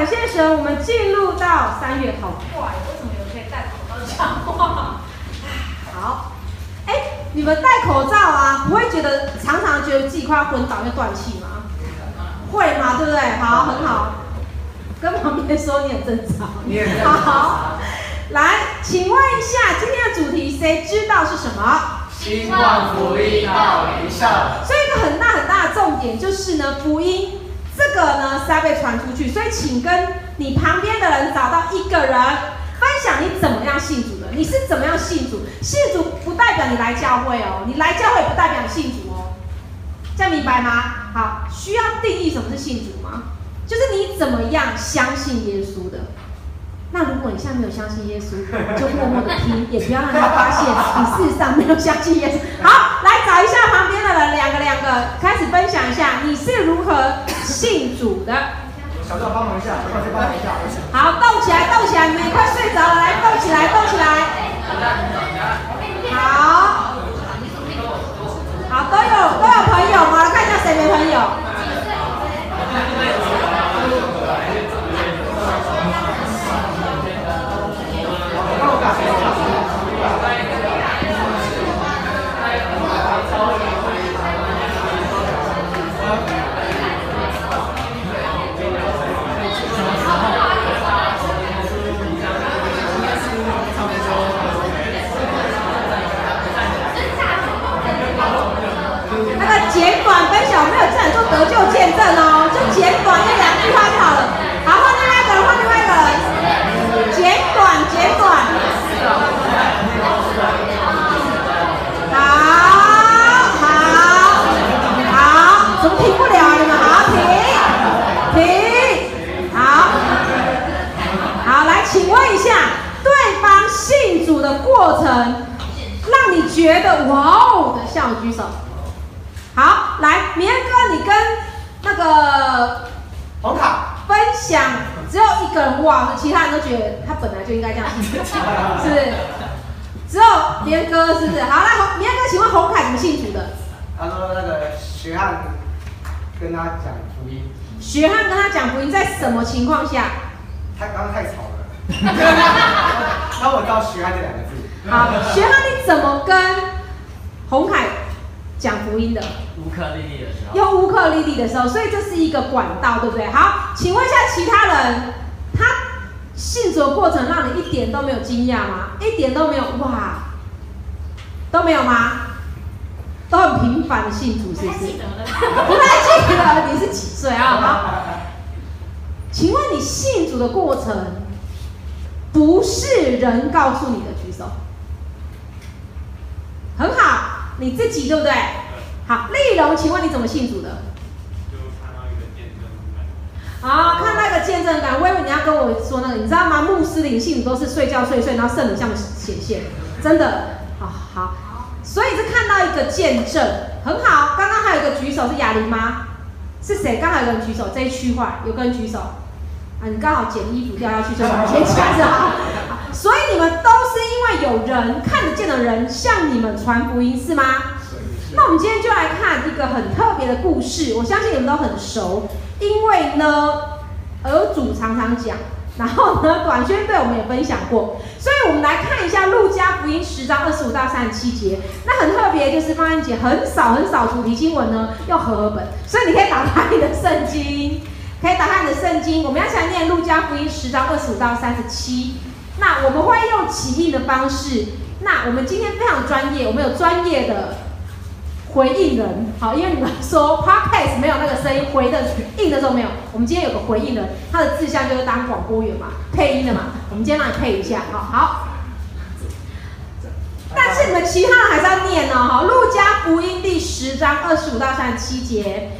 感谢神，我们进入到三月，好快，为什么有人可以戴口罩讲话？好，哎，你们戴口罩啊，不会觉得常常觉得自己快要昏倒，要断气吗？会吗？对不对？好，很好。跟旁边说你很正常。你也好，好。来，请问一下，今天的主题谁知道是什么？兴旺福音到邻舍。所以一个很大很大的重点就是呢，福音这个呢是要被传出去。所以请跟你旁边的人找到一个人，分享你怎么样信主的，你是怎么样信主？信主不代表你来教会哦，你来教会不代表你信主哦，这样明白吗？好，需要定义什么是信主吗？就是你怎么样相信耶稣的。那如果你现在没有相信耶稣，就默默的听，也不要让他发现你事实上没有相信耶稣。好，两个开始分享一下你是如何信主的。小赵帮忙一下，小赵先帮忙一下。好，动起来，动起来，你们也快睡着了，来动起来，动起来。好，好，都有都有朋友吗？看一下谁没朋友。简短分享，没有这样做得救见证哦，就简短那两句话就好了。好，换另外一个人，换另外一个人，简短简短。好，好，好，怎么停不了啊？你们好，停，停，好，好，来，请问一下，对方信主的过程，让你觉得哇哦的，向我举手。好，来，明恩哥，你跟那个红卡分享，只有一个人哇，其他人都觉得他本来就应该这样信，是不是？只有明恩哥，是不是？好，来，红，明恩哥，请问红凯怎么信主的？他说那个学汉跟他讲福音。学汉跟他讲福音，在什么情况下？他刚刚太吵了。那我到学汉这两个字。好，学汉你怎么跟红凯？讲福音的，乌克丽丽的时候，用乌克丽丽的时候，所以这是一个管道，对不对？好，请问一下其他人，他信主的过程让你一点都没有惊讶吗？一点都没有哇，都没有吗？都很平凡的信主，是不是？不太记得，你是几岁啊？好，请问你信主的过程，不是人告诉你的，举手，很好。你自己对不对？好，丽蓉，请问你怎么信主的？就看到一个见证感。好，看那个见证感。我以为你要跟我说那个，你知道吗？穆斯林信主都是睡觉睡睡，然后圣灵向显现，真的。好好，所以是看到一个见证，很好。刚刚还有一个举手是雅玲吗？是谁？刚好有个人举手，这一区块有个人举手。啊，你刚好捡衣服掉下去，就把它捡起来是好。所以你们都是因为有人看得见的人向你们传福音是吗？那我们今天就来看一个很特别的故事，我相信你们都很熟，因为呢，儿主常常讲，然后呢，短宣队我们也分享过，所以我们来看一下路加福音十章二十五到三十七节。那很特别，就是方安姐很少很少主题经文呢用和合本，所以你可以打开你的圣经，可以打开你的圣经，我们要一起来念路加福音十章二十五到三十七。那我们会用起印的方式。那我们今天非常专业，我们有专业的回应人，好，因为你们说 Podcast 没有那个声音回的印的时候没有，我们今天有个回应人，他的志向就是当广播员嘛，配音的嘛，我们今天让你配一下，好好。但是你们其他人还是要念哦，哈，路加福音第十章二十五到三十七节，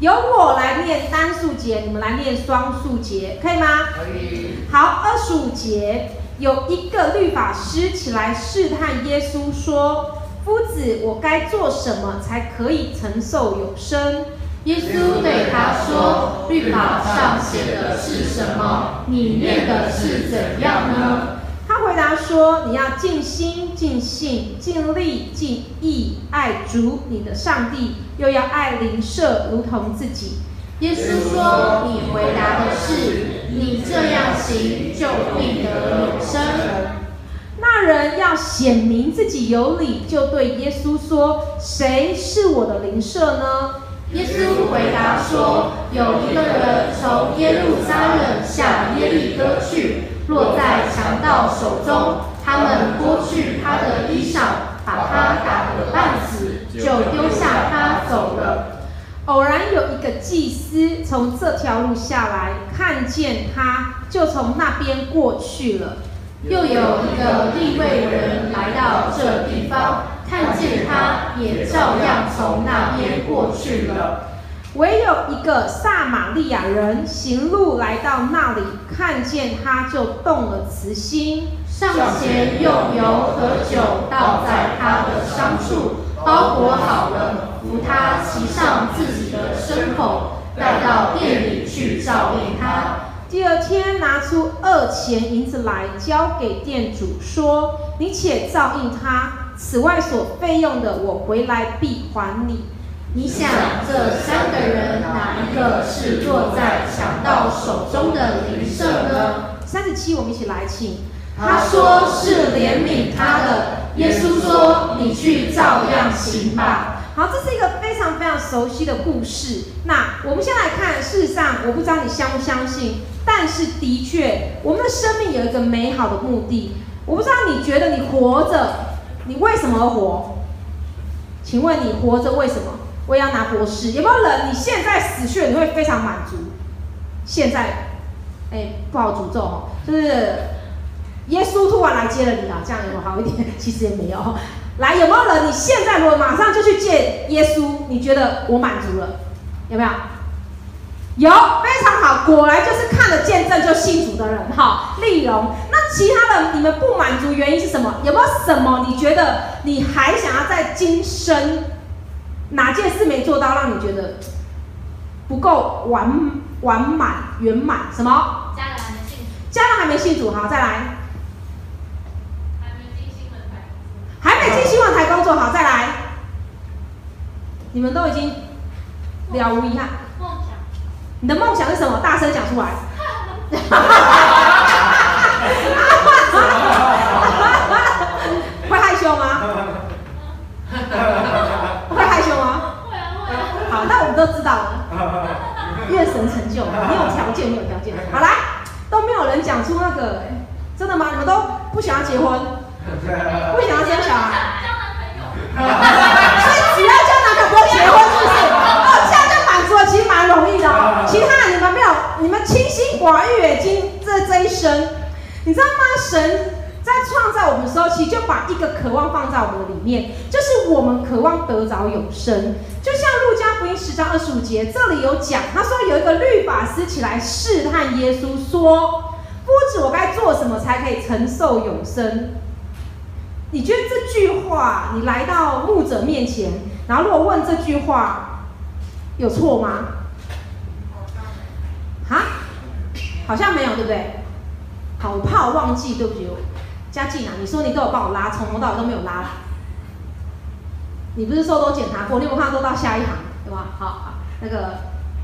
由我来念单数节，你们来念双数节，可以吗？可以。好，二十五节。有一个律法师起来试探耶稣，说：“夫子，我该做什么才可以承受永生？”耶稣对他说：“律法上写的是什么？你念的是怎样呢？”他回答说：“你要尽心、尽性、尽力、尽意爱主你的上帝，又要爱邻舍如同自己。”耶稣说：“你回答的是。”你这样行，就必得永生。那人要显明自己有理，就对耶稣说：“谁是我的邻舍呢？”耶稣回答说：“有一个人从耶路撒冷下耶利哥去，落在强盗手中，他们剥去他的衣裳，把他打得半死，就丢下他走了。偶然有一个祭司从这条路下来，看见他，就从那边过去了。又有一个利未人来到这地方。”看见他，也照样从那边过去了。唯有一个撒玛利亚人行路来到那里，看见他就动了慈心，上前用油和酒倒在他的伤处，包裹好了，扶他骑上自己的牲口，带到店里去照应他。第二天拿出二钱银子来交给店主，说：“你且照应他。”此外所费用的，我回来必还你。你想这三个人哪一个是落在强盗手中的邻舍呢？三十七，我们一起来，请。他说是怜悯他的。耶稣说：你去照样行吧。好，这是一个非常非常熟悉的故事。那我们先来看，事实上，我不知道你相不相信，但是的确，我们的生命有一个美好的目的。我不知道你觉得你活着。你为什么而活？请问你活着为什么？我也要拿博士。有没有人？你现在死去，你会非常满足？现在，哎，不好诅咒哦，就是耶稣突然来接了你啊，这样有没有好一点？其实也没有。来，有没有人？你现在如果马上就去见耶稣，你觉得我满足了？有没有？有，非常好，果然就是看了见证就信主的人哈。丽蓉，那其他的你们不满足原因是什么？有没有什么你觉得你还想要在今生哪件事没做到，让你觉得不够完完满圆满？什么？家人还没信主。家人还没信主，好，再来。还没进新闻台。还没进新闻台工作，好，再来。你们都已经了无遗憾。梦想你的梦想是什么？大声讲出来。会害羞吗？会害羞吗？会啊会啊。好，那我们都知道了。愿神成就，没有条件，没有条件。好来，都没有人讲出那个，真的吗？你们都不想要结婚，不想要生小孩。交男朋友。所以只要交男朋友，不用结婚，是不是？其实蛮容易的哦，其他你们没有，你们清心寡欲，今这这一生，你知道吗？神在创造我们的时候，其实就把一个渴望放在我们的里面，就是我们渴望得着永生。就像路加福音十章二十五节，这里有讲，他说有一个律法师起来试探耶稣，说：“夫子，我该做什么才可以承受永生？”你觉得这句话，你来到牧者面前，然后如果问这句话？有错吗？哈？好像没有，对不对？好，我怕我忘记，对不起。嘉靖啊，你说你都有帮我拉，从头到尾都没有拉。你不是说都检查过？你有没有看到都到下一行，对吧？好好，那个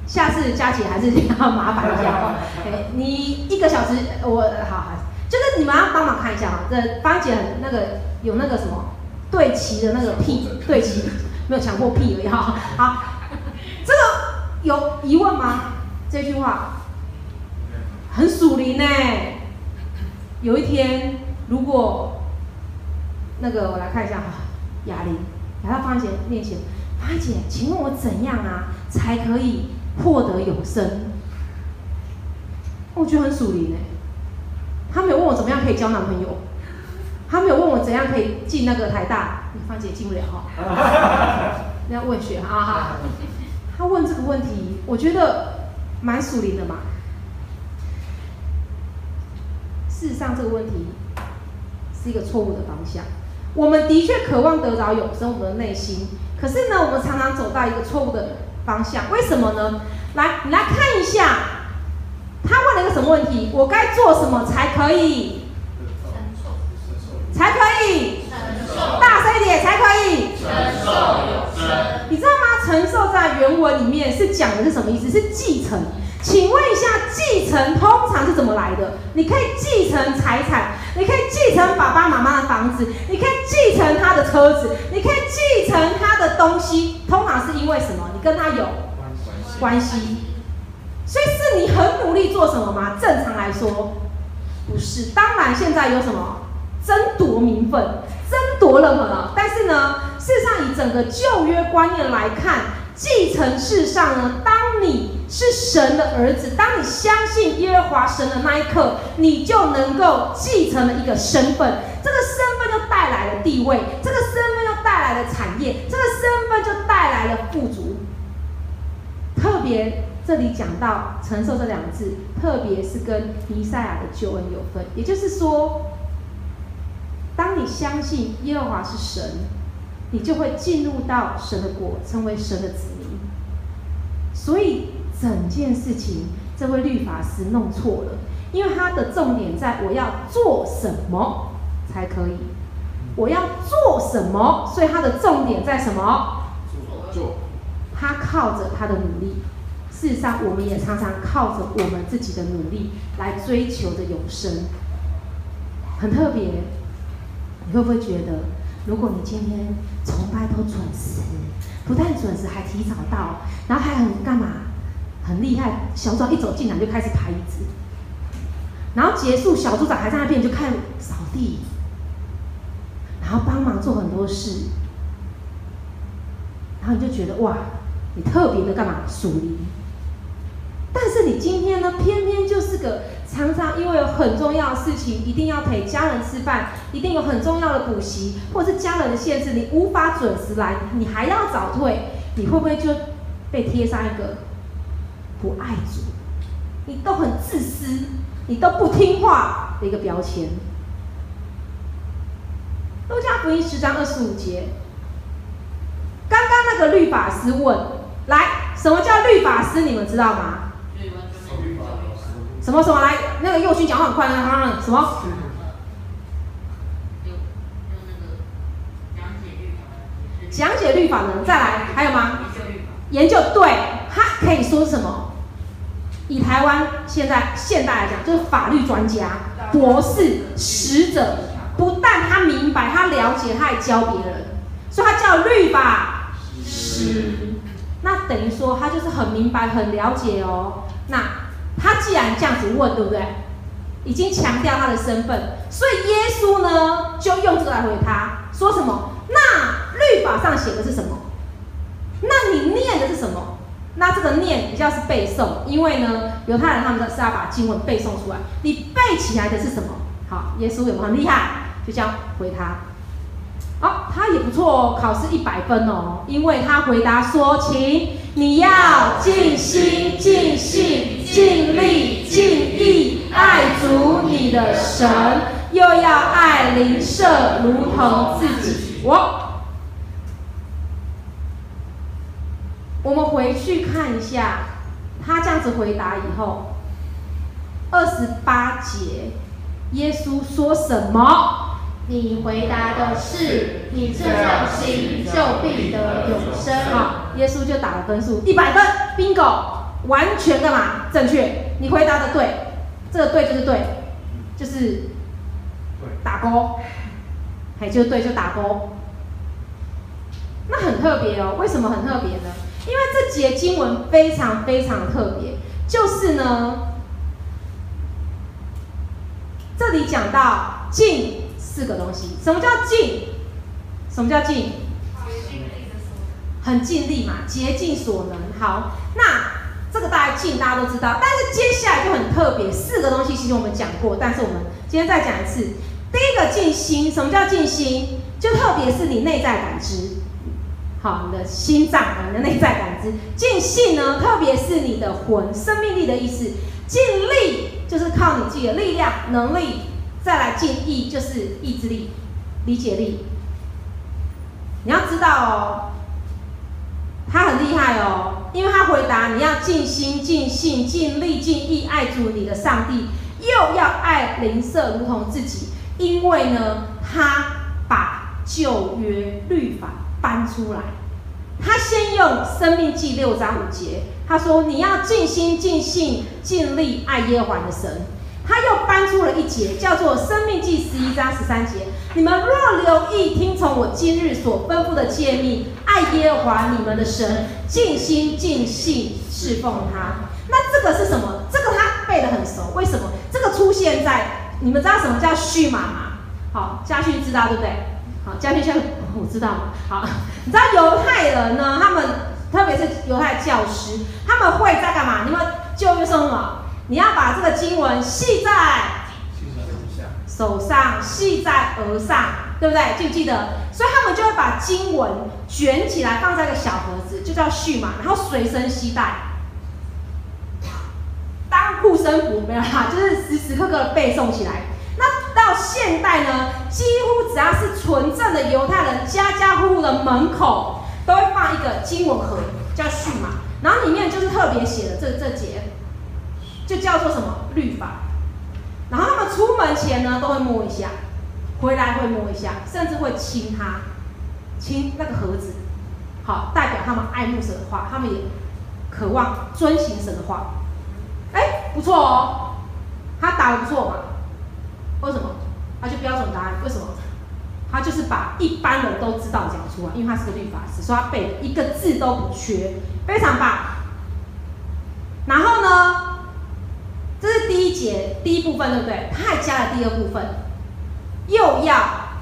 下次佳琪还是比较麻烦一下哦。哎，你一个小时，我好好，就是你们要帮忙看一下哈。这芳姐很那个有那个什么对齐的那个屁对齐，没有强迫屁而已哈。好。这个有疑问吗？这句话很属灵呢。有一天，如果那个我来看一下哈，哑铃来到芳姐面前，芳姐，请问我怎样啊才可以获得永生？我觉得很属灵呢。他没有问我怎么样可以交男朋友，他没有问我怎样可以进那个台大，芳姐进不了哈。那 要问学哈哈。他问这个问题，我觉得蛮属灵的嘛。事实上，这个问题是一个错误的方向。我们的确渴望得着永生，我们的内心。可是呢，我们常常走到一个错误的方向。为什么呢？来，你来看一下，他问了一个什么问题？我该做什么才可以？才可以？大声一点，才可以？承受永生。你知道吗？承受在原文里面是讲的是什么意思？是继承。请问一下，继承通常是怎么来的？你可以继承财产，你可以继承爸爸妈妈的房子，你可以继承他的车子，你可以继承他的东西。通常是因为什么？你跟他有关系。所以是你很努力做什么吗？正常来说，不是。当然，现在有什么争夺名分，争夺了什么？但是呢，事实上以整个旧约观念来看，继承事上呢，当你是神的儿子，当你相信耶和华神的那一刻，你就能够继承了一个身份。这个身份就带来了地位，这个身份就带来了产业，这个身份就带来了富足。特别这里讲到承受这两个字，特别是跟弥赛亚的救恩有分。也就是说，当你相信耶和华是神，你就会进入到神的国，成为神的子民。所以。整件事情，这位律法师弄错了，因为他的重点在我要做什么才可以，我要做什么，所以他的重点在什么？做。他靠着他的努力。事实上，我们也常常靠着我们自己的努力来追求的永生，很特别。你会不会觉得，如果你今天崇拜都准时，不但准时，还提早到，然后还很干嘛？很厉害，小组长一走进来就开始排椅子，然后结束，小组长还在那边就看扫地，然后帮忙做很多事，然后你就觉得哇，你特别的干嘛属灵？但是你今天呢，偏偏就是个常常因为有很重要的事情，一定要陪家人吃饭，一定有很重要的补习，或者是家人的限制，你无法准时来，你还要早退，你会不会就被贴上一个？不爱主，你都很自私，你都不听话的一个标签。路加福音十章二十五节，刚刚那个律法师问：“来，什么叫律法师？你们知道吗？”什么什么来？那个右勋讲话很快，啊，什么？讲解律法的人，再来，还有吗？研究对，他可以说什么？以台湾现在现代来讲，就是法律专家、博士、使者，不但他明白，他了解，他还教别人，所以他叫律法师。那等于说他就是很明白、很了解哦。那他既然这样子问，对不对？已经强调他的身份，所以耶稣呢就用这个来回他，说什么？那律法上写的是什么？那你念的是什么？那这个念比较是背诵，因为呢，犹太人他们是要把经文背诵出来。你背起来的是什么？好，耶稣有没有很厉害？就这样回他。哦，他也不错哦，考试一百分哦，因为他回答说：“请你要尽心、尽性、尽力、尽意爱主你的神，又要爱邻舍如同自己。”我。我们回去看一下，他这样子回答以后，二十八节，耶稣说什么？你回答的是，你这样行就必得永生。啊，耶稣就打了分数，一百分，bingo，完全干嘛？正确，你回答的对，这个对就是对，就是打勾，还就对就打勾。那很特别哦，为什么很特别呢？因为这节经文非常非常特别，就是呢，这里讲到尽四个东西。什么叫尽？什么叫尽？很尽力嘛，竭尽所能。好，那这个大家尽大家都知道，但是接下来就很特别，四个东西其实我们讲过，但是我们今天再讲一次。第一个尽心，什么叫尽心？就特别是你内在感知。好，你的心脏啊，你的内在感知。尽性呢，特别是你的魂、生命力的意思。尽力就是靠你自己的力量、能力，再来尽意就是意志力、理解力。你要知道哦，他很厉害哦，因为他回答你要尽心、尽性、尽力、尽意爱主你的上帝，又要爱邻舍如同自己。因为呢，他把旧约律法。搬出来，他先用《生命记》六章五节，他说你要尽心、尽性、尽力爱耶和华的神。他又搬出了一节，叫做《生命记》十一章十三节：你们若留意听从我今日所吩咐的诫命，爱耶和华你们的神，尽心尽性侍奉他。那这个是什么？这个他背得很熟。为什么？这个出现在你们知道什么叫续码吗？好，家训知道对不对？好，家训现在我知道？好，你知道犹太人呢？他们特别是犹太教师，他们会在干嘛？你们旧约说什么？你要把这个经文系在手上，系在额上，对不对？记不记得？所以他们就会把经文卷起来，放在一个小盒子，就叫续码，然后随身携带，当护身符没有啦，就是时时刻刻背诵起来。到现代呢，几乎只要是纯正的犹太人，家家户户的门口都会放一个经文盒，叫序码，然后里面就是特别写的这这节。就叫做什么律法，然后他们出门前呢，都会摸一下，回来会摸一下，甚至会亲它，亲那个盒子，好，代表他们爱慕神的话，他们也渴望遵行神的话。哎，不错哦，他答得不错嘛？为什么？他就标准答案。为什么？他就是把一般人都知道讲出来，因为他是个律法师，所以他背一个字都不缺，非常棒。然后呢？这是第一节第一部分，对不对？他还加了第二部分，又要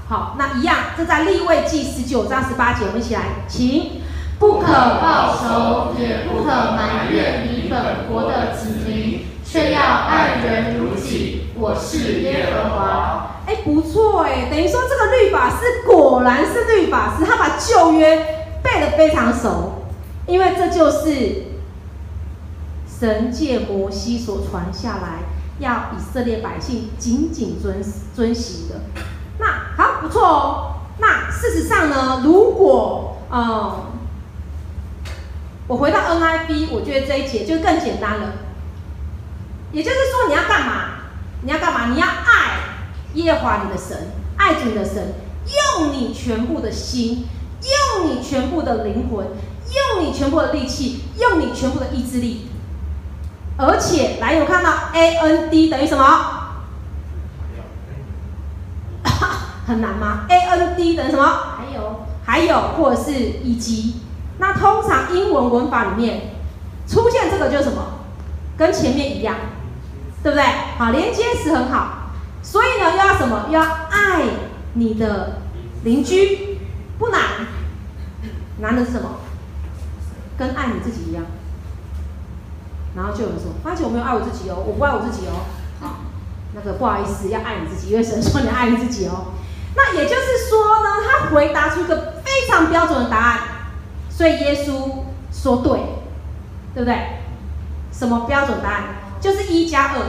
好，那一样，这在立位记十九章十八节，我们一起来，请，不可报仇，也不可埋怨你本国的子民，却要爱人如己。我是耶和华。哎，不错哎，等于说这个律法师果然是律法师，他把旧约背得非常熟，因为这就是。神借摩西所传下来，要以色列百姓紧紧遵遵行的。那好，不错哦。那事实上呢，如果嗯，我回到 NIV，我觉得这一节就更简单了。也就是说，你要干嘛？你要干嘛？你要爱耶和华你的神，爱主你的神，用你全部的心，用你全部的灵魂，用你全部的力气，用你全部的意志力。而且，来，有看到 A N D 等于什么？很难吗？A N D 等于什么？还有，还有，或者是以及。那通常英文文法里面出现这个就是什么？跟前面一样，对不对？好，连接词很好。所以呢，又要什么？要爱你的邻居，不难。难的是什么？跟爱你自己一样。然后就有人说：“发姐我没有爱我自己哦，我不爱我自己哦。”好，那个不好意思，要爱你自己，因为神说你爱你自己哦。那也就是说呢，他回答出一个非常标准的答案，所以耶稣说对，对不对？什么标准答案？就是一加二，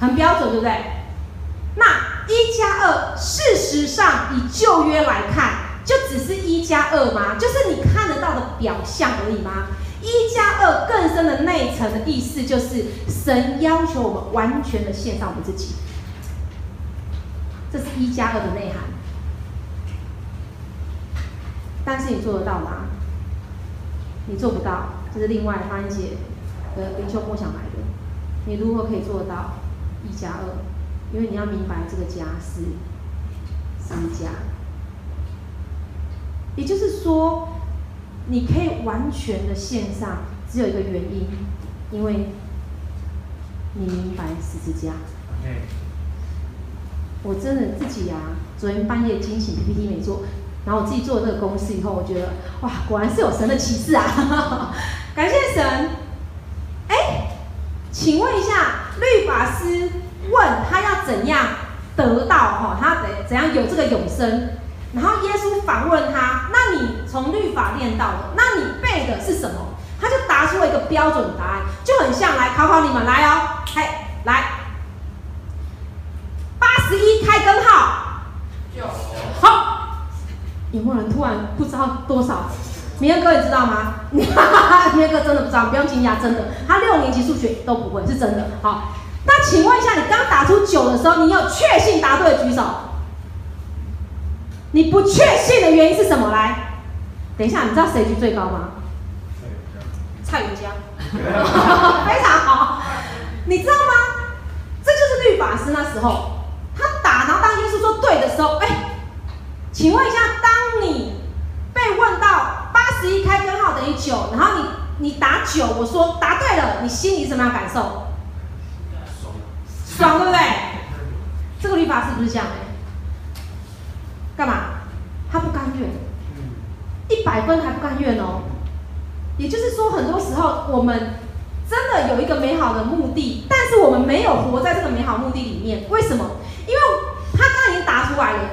很标准，对不对？那一加二，事实上以旧约来看，就只是一加二吗？就是你看得到的表象而已吗？一加二更深的内层的意思，就是神要求我们完全的献上我们自己，这是一加二的内涵。但是你做得到吗？你做不到，这是另外方姐的灵修梦想来的。你如何可以做到一加二？因为你要明白这个家是三家，也就是说。你可以完全的线上，只有一个原因，因为你明白十字架。我真的自己啊，昨天半夜惊醒 PPT 没做，然后我自己做了这个公式以后，我觉得哇，果然是有神的启示啊！感谢神。哎，请问一下，律法师问他要怎样得到哈？他怎怎样有这个永生？然后耶稣反问他：“那你从律法练到的，那你背的是什么？”他就答出了一个标准答案，就很像来考考你们来哦，嘿，来，八十一开根号，好，有没有人突然不知道多少？明恩哥你知道吗？明恩哥真的不知道，不用惊讶，真的，他六年级数学都不会，是真的。好，那请问一下，你刚打出九的时候，你有确信答对的举手。你不确信的原因是什么？来，等一下，你知道谁举最高吗？蔡云江。非常好。你知道吗？这就是律法师那时候，他打，然后当耶稣说对的时候，哎，请问一下，当你被问到八十一开根号等于九，然后你你答九，我说答对了，你心里什么样感受？爽，爽对不对？这个律法是不是这样的。干嘛？他不甘愿，一百分还不甘愿哦。也就是说，很多时候我们真的有一个美好的目的，但是我们没有活在这个美好目的里面。为什么？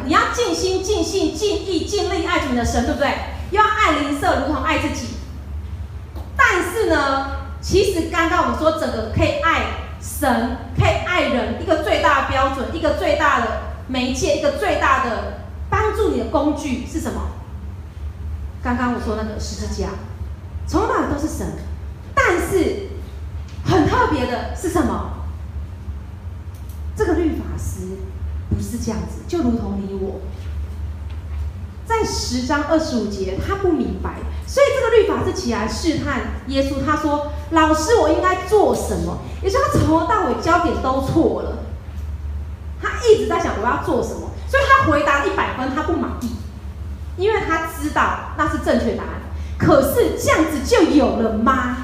你要尽心、尽性、尽意、尽力爱主你的神，对不对？要爱邻舍如同爱自己。但是呢，其实刚刚我们说，整个可以爱神、可以爱人，一个最大的标准，一个最大的媒介，一个最大的。帮助你的工具是什么？刚刚我说那个十字架，从哪都是神，但是很特别的是什么？这个律法师不是这样子，就如同你我，在十章二十五节，他不明白，所以这个律法是起来试探耶稣，他说：“老师，我应该做什么？”也就是他从头到尾焦点都错了，他一直在想我要做什么。所以他回答一百分，他不满意，因为他知道那是正确答案。可是这样子就有了吗？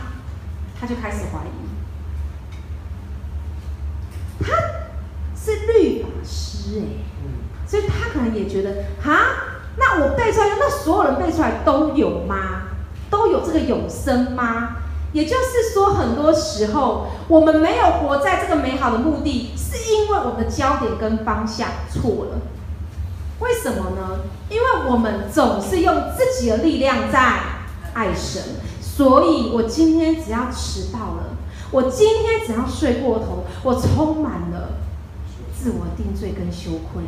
他就开始怀疑。他是律法师哎，所以他可能也觉得啊，那我背出来，那所有人背出来都有吗？都有这个永生吗？也就是说，很多时候我们没有活在这个美好的目的，是因为我们的焦点跟方向错了。为什么呢？因为我们总是用自己的力量在爱神，所以我今天只要迟到了，我今天只要睡过头，我充满了自我定罪跟羞愧。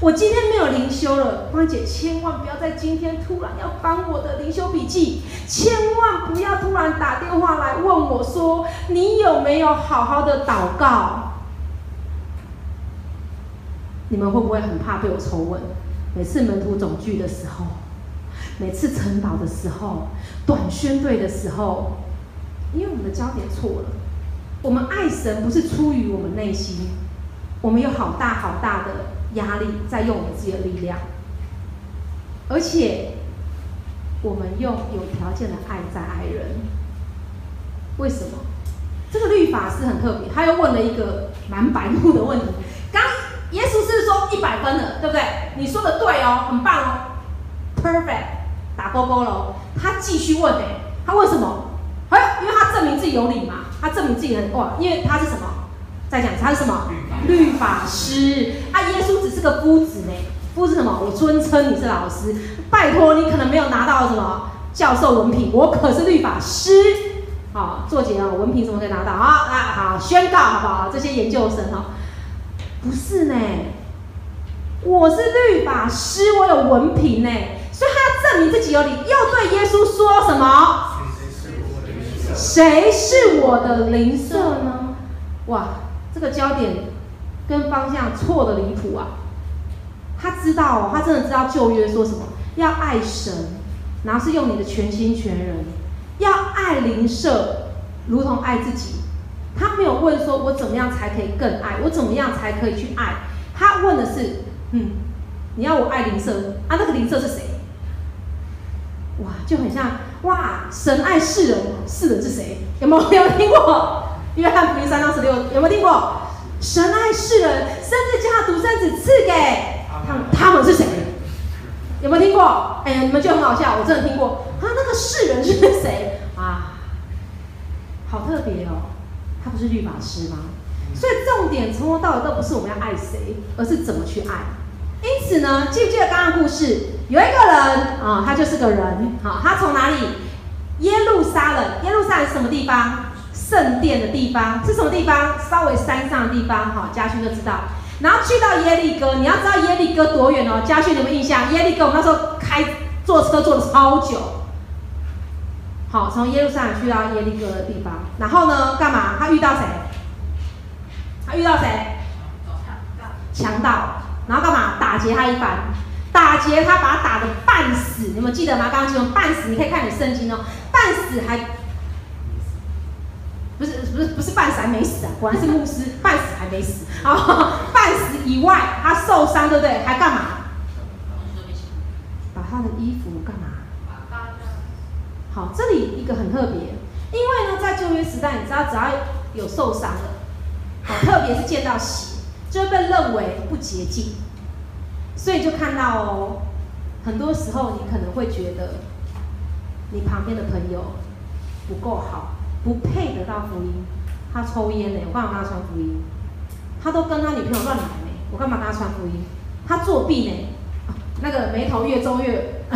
我今天没有灵修了，芳姐千万不要在今天突然要翻我的灵修笔记，千万不要突然打电话来问我说，你有没有好好的祷告？你们会不会很怕被我抽问？每次门徒总聚的时候，每次晨祷的时候，短宣队的时候，因为我们的焦点错了。我们爱神不是出于我们内心，我们有好大好大的压力在用我们自己的力量，而且我们用有条件的爱在爱人。为什么？这个律法是很特别，他又问了一个蛮白目的问题。刚。耶稣是说一百分的，对不对？你说的对哦，很棒哦，perfect，打勾勾喽。他继续问哎，他问什么？哎，因为他证明自己有理嘛，他证明自己很哇，因为他是什么？再讲，他是什么？律法师。啊，耶稣只是个夫子呢，夫子什么？我尊称你是老师，拜托你可能没有拿到什么教授文凭，我可是律法师。好，作结啊，文凭怎么可以拿到啊？啊，好，宣告好不好？这些研究生哈。不是呢，我是律法师，我有文凭呢，所以他要证明自己有理，又对耶稣说什么？谁是我的邻舍呢？哇，这个焦点跟方向错的离谱啊！他知道，他真的知道旧约说什么，要爱神，然后是用你的全心全人，要爱邻舍，如同爱自己。他没有问说，我怎么样才可以更爱？我怎么样才可以去爱？他问的是，嗯，你要我爱邻舍啊？那个邻舍是谁？哇，就很像哇，神爱世人，世人是谁？有没有？有没有听过？约翰福音三章十六，有没有听过？神爱世人，甚至将他独生子赐给他们，他们是谁？有没有听过？哎呀，你们就很好笑，我真的听过。啊那个世人是谁？啊，好特别哦。他不是律法师吗？所以重点从头到尾都不是我们要爱谁，而是怎么去爱。因此呢，记不记得刚刚故事？有一个人啊，他就是个人，好，他从哪里？耶路撒冷，耶路撒冷是什么地方？圣殿的地方是什么地方？稍微山上的地方，好，嘉勋就知道。然后去到耶利哥，你要知道耶利哥多远哦？嘉勋有没有印象？耶利哥我们那时候开坐车坐了超久。好，从耶路撒冷去到耶利哥的地方，然后呢，干嘛？他遇到谁？他遇到谁？强盗。然后干嘛？打劫他一番，打劫他，把他打得半死。你们记得吗？刚刚说半死，你可以看你的圣经哦，半死还不是不是不是半死还没死啊？果然是牧师，半死还没死啊！半死以外，他受伤，对不对？还干嘛？把他的衣服干嘛？好，这里一个很特别，因为呢，在旧约时代，你知道，只要有受伤的，好，特别是见到血，就会被认为不洁净，所以就看到哦，很多时候你可能会觉得，你旁边的朋友不够好。不配得到福音，他抽烟呢，我干嘛跟他传福音？他都跟他女朋友乱来呢，我干嘛跟他传福音？他作弊呢，那个眉头越皱越，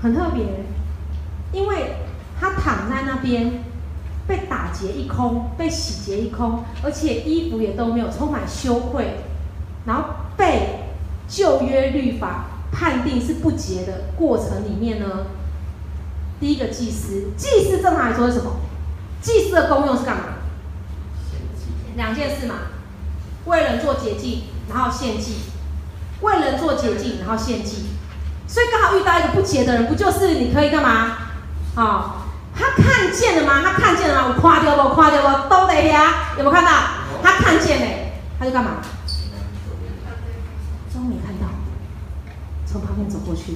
很特别，因为他躺在那边，被打劫一空，被洗劫一空，而且衣服也都没有，充满羞愧，然后被旧约律法。判定是不洁的过程里面呢，第一个祭司，祭司正常来说是什么？祭司的功用是干嘛？两件事嘛，为人做洁净，然后献祭，为人做洁净，然后献祭。所以刚好遇到一个不洁的人，不就是你可以干嘛？啊、哦，他看见了吗？他看见了吗？我夸掉不？夸掉不？都得呀，有没有看到？他看见嘞，他就干嘛？从旁边走过去，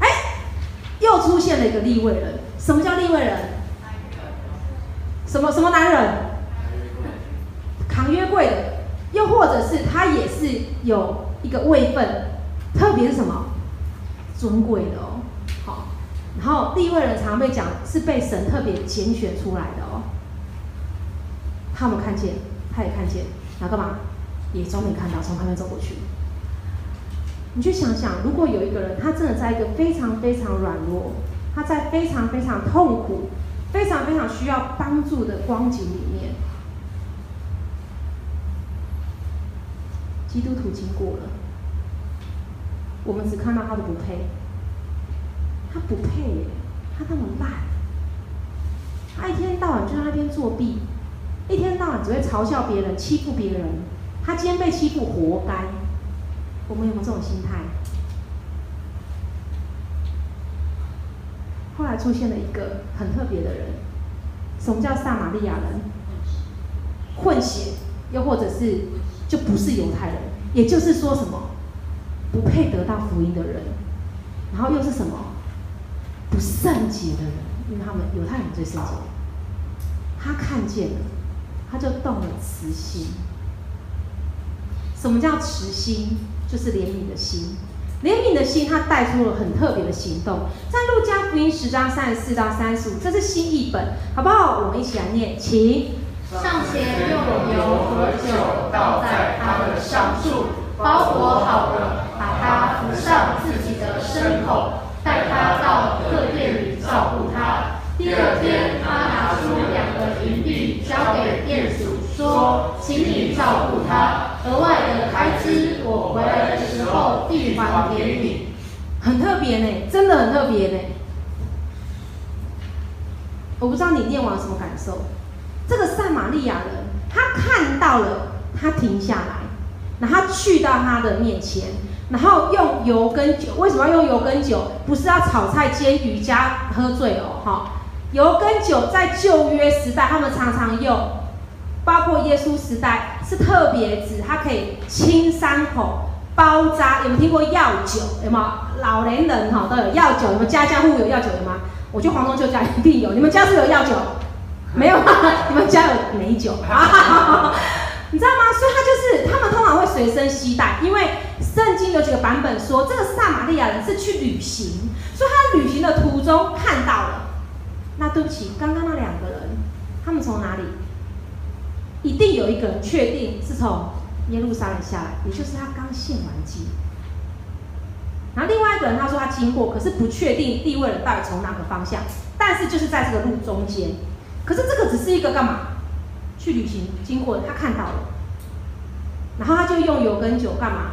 哎，又出现了一个立位人。什么叫立位人？什么什么男人？扛约柜的，又或者是他也是有一个位分，特别是什么尊贵的哦。好，然后立位人常被讲是被神特别拣选出来的哦。他们看见，他也看见，然后干嘛？也装没看到，从旁边走过去。你去想想，如果有一个人，他真的在一个非常非常软弱，他在非常非常痛苦、非常非常需要帮助的光景里面，基督徒经过了，我们只看到他的不配，他不配耶，他那么烂，他一天到晚就在那边作弊，一天到晚只会嘲笑别人、欺负别人，他今天被欺负，活该。我们有没有这种心态？后来出现了一个很特别的人，什么叫撒玛利亚人？混血，又或者是就不是犹太人，也就是说什么不配得到福音的人，然后又是什么不圣洁的人，因为他们犹太人最圣洁。他看见了，他就动了慈心。什么叫慈心？就是怜悯的心，怜悯的心，它带出了很特别的行动。在路加福音十章三十四到三十五，这是新译本，好不好？我们一起来念，请。上前用油和酒倒在他的伤处，包裹好了，把他扶上自己的牲口，带他到客店里照顾他。第二天，他拿出两个银币交给店主，说：“请你照顾他。”额外的开支，回来的时候递还给你。很特别呢，真的很特别呢。我不知道你念完什么感受。这个撒玛利亚人，他看到了，他停下来，然后去到他的面前，然后用油跟酒。为什么要用油跟酒？不是要炒菜、煎鱼加喝醉哦，哈。油跟酒在旧约时代，他们常常用。包括耶稣时代是特别指它可以清伤口、包扎。有没有听过药酒？有没有？老年人哈都有药酒。有没有家家户户有药酒的吗？我去黄东舅家一定有。你们家是有药酒？没有吗？你们家有美酒？你知道吗？所以他就是他们通常会随身携带，因为圣经有几个版本说这个撒玛利亚人是去旅行，所以他旅行的途中看到了。那对不起，刚刚那两个人，他们从哪里？一定有一个人确定是从耶路撒冷下来，也就是他刚献完祭。然后另外一个人他说他经过，可是不确定地位人到底从哪个方向，但是就是在这个路中间。可是这个只是一个干嘛？去旅行经过，他看到了，然后他就用油跟酒干嘛？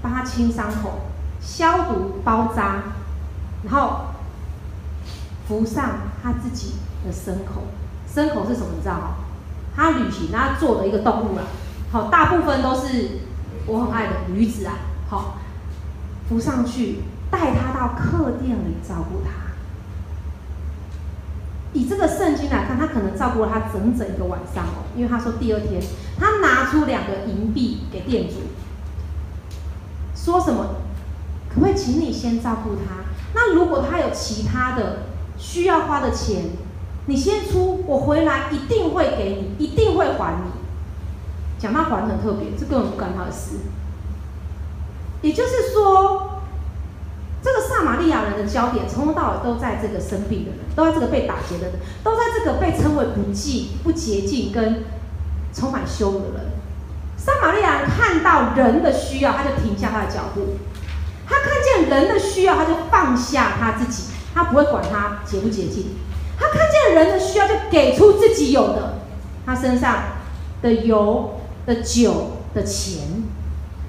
帮他清伤口、消毒、包扎，然后扶上他自己的牲口。牲口是什么？你知道吗？他旅行，他做的一个动物啦，好，大部分都是我很爱的驴子啊，好，扶上去带他到客店里照顾他。以这个圣经来看，他可能照顾了他整整一个晚上哦，因为他说第二天他拿出两个银币给店主，说什么？可不可以请你先照顾他？那如果他有其他的需要花的钱，你先出，我回来一定会给你，一定会还你。讲他还很特别，这根本不干他的事。也就是说。这个撒玛利亚人的焦点从头到尾都在这个生病的人，都在这个被打劫的人，都在这个被称为不洁、不洁净跟充满羞辱的人。撒玛利亚人看到人的需要，他就停下他的脚步；他看见人的需要，他就放下他自己，他不会管他洁不洁净。他看见人的需要，就给出自己有的，他身上的油、的酒、的钱。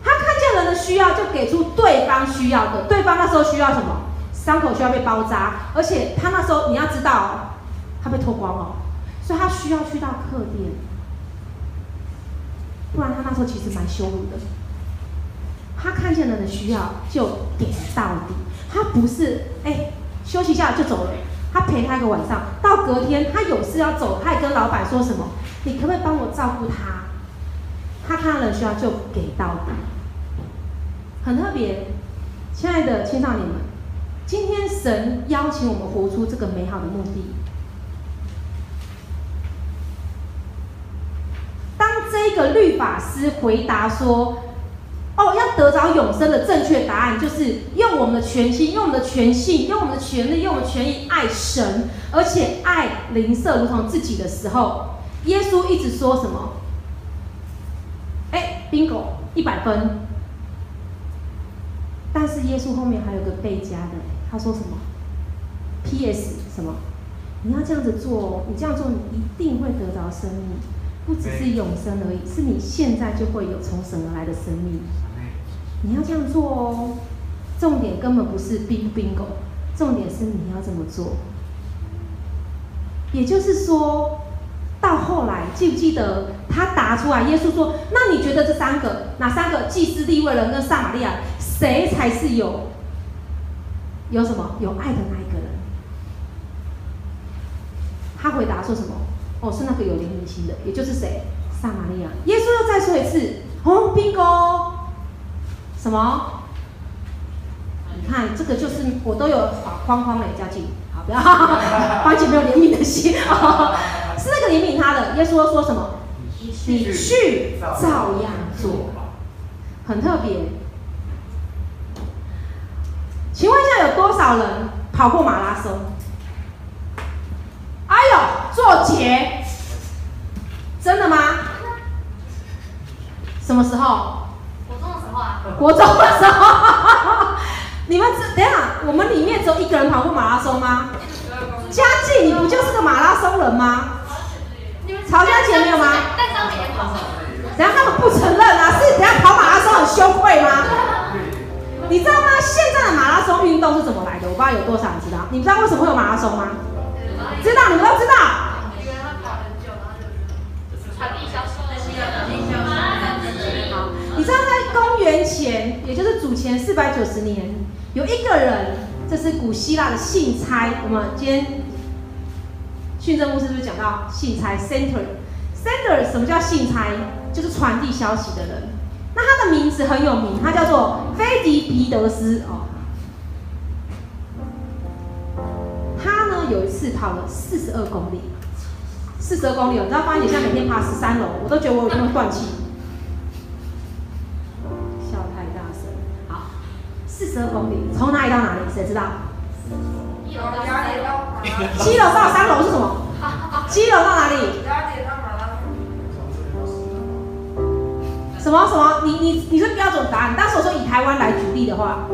他看见人的需要就给出对方需要的，对方那时候需要什么？伤口需要被包扎，而且他那时候你要知道，他被脱光了，所以他需要去到客店，不然他那时候其实蛮羞辱的。他看见人的需要就给到底，他不是哎、休息一下就走了，他陪他一个晚上，到隔天他有事要走，他也跟老板说什么？你可不可以帮我照顾他？他看了需要就给到底。很特别，亲爱的青少年们，今天神邀请我们活出这个美好的目的。当这个律法师回答说：“，要得着永生的正确答案，就是用我们的全心、用我们的全性、用我们的全力、用我们的全意爱神，而且爱邻舍如同自己的时候，耶稣一直说什么？哎，bingo，一百分。”但是耶稣后面还有个倍加的，他说什么？P.S. 什么？你要这样子做哦，你这样做，你一定会得着生命，不只是永生而已，是你现在就会有从神而来的生命。你要这样做哦。重点根本不是 bing bingo，重点是你要这么做。也就是说，到后来记不记得他答出来？耶稣说：“那你觉得这三个哪三个？祭司、利未人跟撒玛利亚？”谁才是有有什么有爱的那一个人？他回答说什么？哦，是那个有怜悯心的，也就是谁？撒玛利亚。耶稣又再说一次，哦冰狗什么？你看这个就是我都有框框的加进，好，不要 完全没有怜悯的心，是那个怜悯他的。耶稣说什么？你去照样做，很特别。请问一下，有多少人跑过马拉松？哎呦，做结，真的吗？什么时候？国中的时候啊。国中的时候，你们这等下，我们里面只有一个人跑过马拉松吗？佳静，你不就是个马拉松人吗？曹佳姐没有吗？但他每天跑。等下他们不承认啊，是等下跑马拉松很羞愧吗？你知道吗？现在的马拉松运动是怎么来的？我不知道有多少人知道。你知道为什么会有马拉松吗？知道，你们都知道。因为他跑很久，然后就传递消息。你知道在公元前，也就是主前四百九十年，有一个人，这是古希腊的信差。我们今天训政牧师是不是讲到信差 （sender）？sender 什么叫信差？就是传递消息的人。那他的名字很有名，他叫做菲迪皮德斯哦。他呢有一次跑了四十二公里，四十二公里，你知道方姐现在每天爬十三楼，我都觉得我有点会断气。十二公里，从哪里到哪里？谁知道？一楼到三楼。七楼到三楼是什么？七楼到哪里？什么什么？你你你是标准答案。但是我说以台湾来举例的话，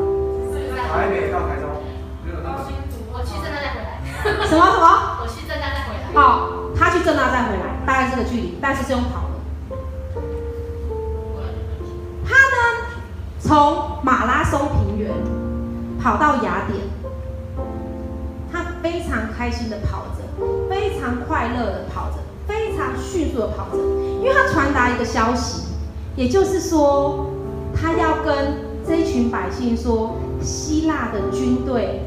台北到台中，我去政大再回来。什么什么？我去政大再回来。好，他去正大再回来，大概这个距离，但是是用跑的。他呢，从马拉松跑到雅典，他非常开心的跑着，非常快乐的跑着，非常迅速的跑着，因为他传达一个消息。也就是说，他要跟这一群百姓说，希腊的军队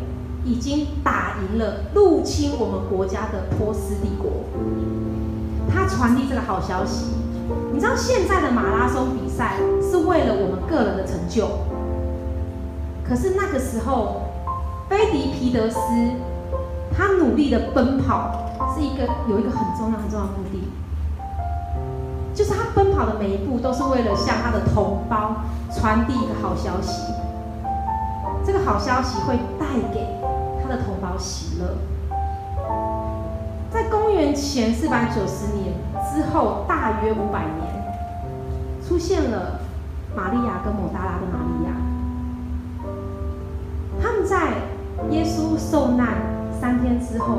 已经打赢了入侵我们国家的波斯帝国。他传递这个好消息。你知道现在的马拉松比赛是为了我们个人的成就，可是那个时候，菲迪皮德斯他努力的奔跑是一个有一个很重要很重要的目的，就是他奔跑的每一步都是为了向他的同胞传递一个好消息，这个好消息会带给他的同胞喜乐。在公元前四百九十年之后，大约五百年，出现了玛利亚跟抹大拉的玛利亚。在耶稣受难三天之后，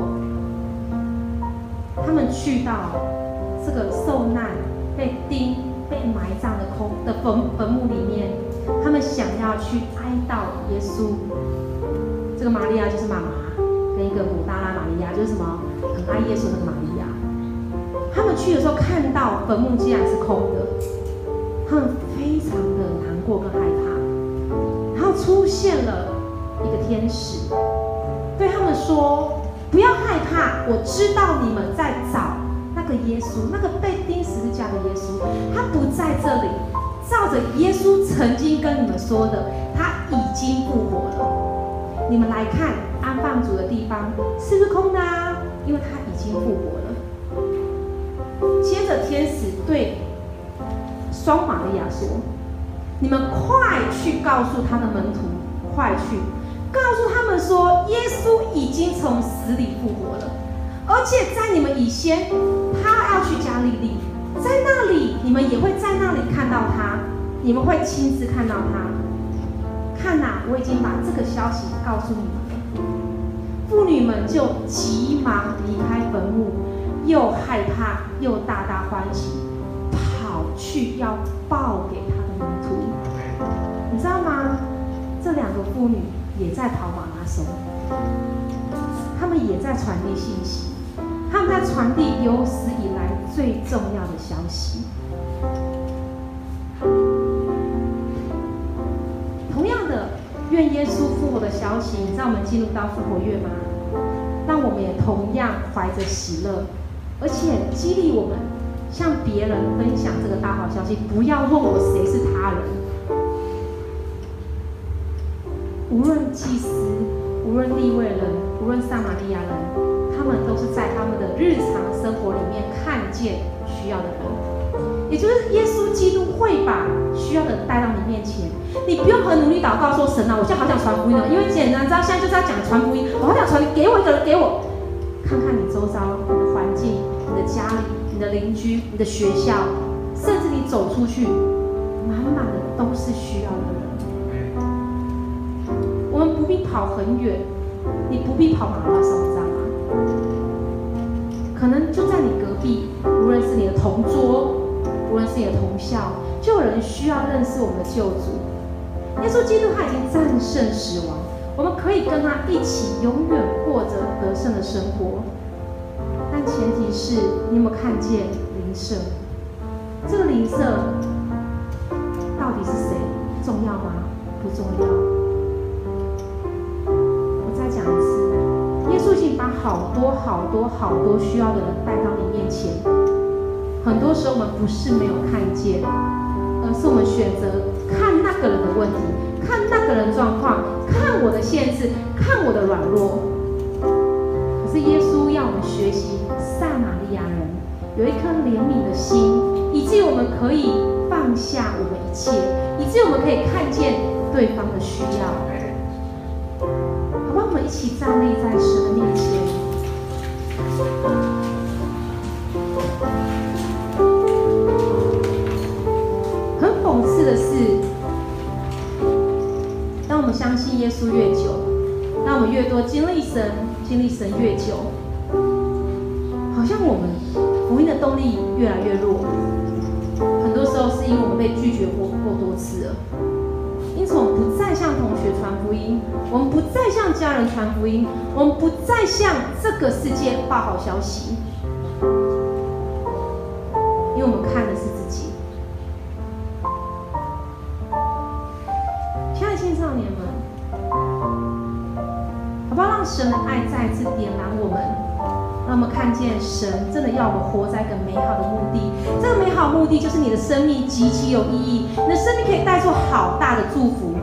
他们去到这个受难、被钉、被埋葬的空的坟坟墓里面，他们想要去哀悼耶稣。这个玛利亚就是妈妈，跟一个古大拉玛利亚就是什么？很爱耶稣的玛利亚。他们去的时候看到坟墓竟然是空的，他们非常的难过跟害怕。然后出现了一个天使，对他们说：“不要害怕，我知道你们在找那个耶稣，那个被钉十字架的耶稣，他不在这里。照着耶稣曾经跟你们说的，他已经复活了。你们来看安放主的地方是不是空的啊？因为他已经复活了。”接着，天使对双马利亚说：“你们快去告诉他的门徒，快去告诉他们说，耶稣已经从死里复活了，而且在你们以前，他要去加利利，在那里你们也会在那里看到他，你们会亲自看到他。看呐，我已经把这个消息告诉你们了。”妇女们就急忙离开坟墓。又害怕又大大欢喜，跑去要报给他的门徒。你知道吗？这两个妇女也在跑马拉松，他们也在传递信息，他们在传递有史以来最重要的消息。同样的，愿耶稣复活的消息，你知道我们进入到复活月吗？让我们也同样怀着喜乐。而且激励我们向别人分享这个大好消息。不要问我谁是他人，无论祭司，无论利未人，无论撒玛利亚人，他们都是在他们的日常生活里面看见需要的人。也就是耶稣基督会把需要的带到你面前，你不用很努力祷告说神啊，我现在好想传福音了，因为简单知道现在就是要讲传福音，我好想传，你给我一个人，给我看看你周遭你的环境。你的家里、你的邻居、你的学校，甚至你走出去，满满的都是需要的人。不必跑很远，你不必跑马拉松，你知道吗？可能就在你隔壁，无论是你的同桌，无论是你的同校，就有人需要认识我们的救主。耶稣基督他已经战胜死亡，我们可以跟他一起永远过着得胜的生活。但前提是你有没有看见灵舍？这个灵舍到底是谁？重要吗？不重要。好多好多好多需要的人带到你面前。很多时候我们不是没有看见，而是我们选择看那个人的问题，看那个人状况，看我的限制，看我的软弱。可是耶稣要我们学习。撒玛利亚人有一颗怜悯的心，以至于我们可以放下我们一切，以至于我们可以看见对方的需要。好不好？我们一起站立在神的面前。很讽刺的是，当我们相信耶稣越久，当我们越多经历神，经历神越久。好像我们福音的动力越来越弱，很多时候是因为我们被拒绝过过多次了，从不再向同学传福音，我们不再向家人传福音，我们不再向这个世界发好消息，因为我们看看见神真的要我们活在一个美好的目的。这个美好目的就是你的生命极其有意义，你的生命可以带出好大的祝福，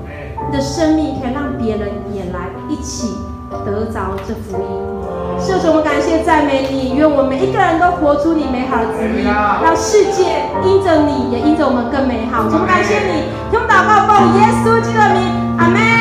你的生命可以让别人也来一起得着这福音。是主，我们感谢赞美你，愿我们每一个人都活出你美好的旨意，让世界因着你也因着我们更美好。主，我们感谢你，用祷告奉耶稣基督的名，阿门。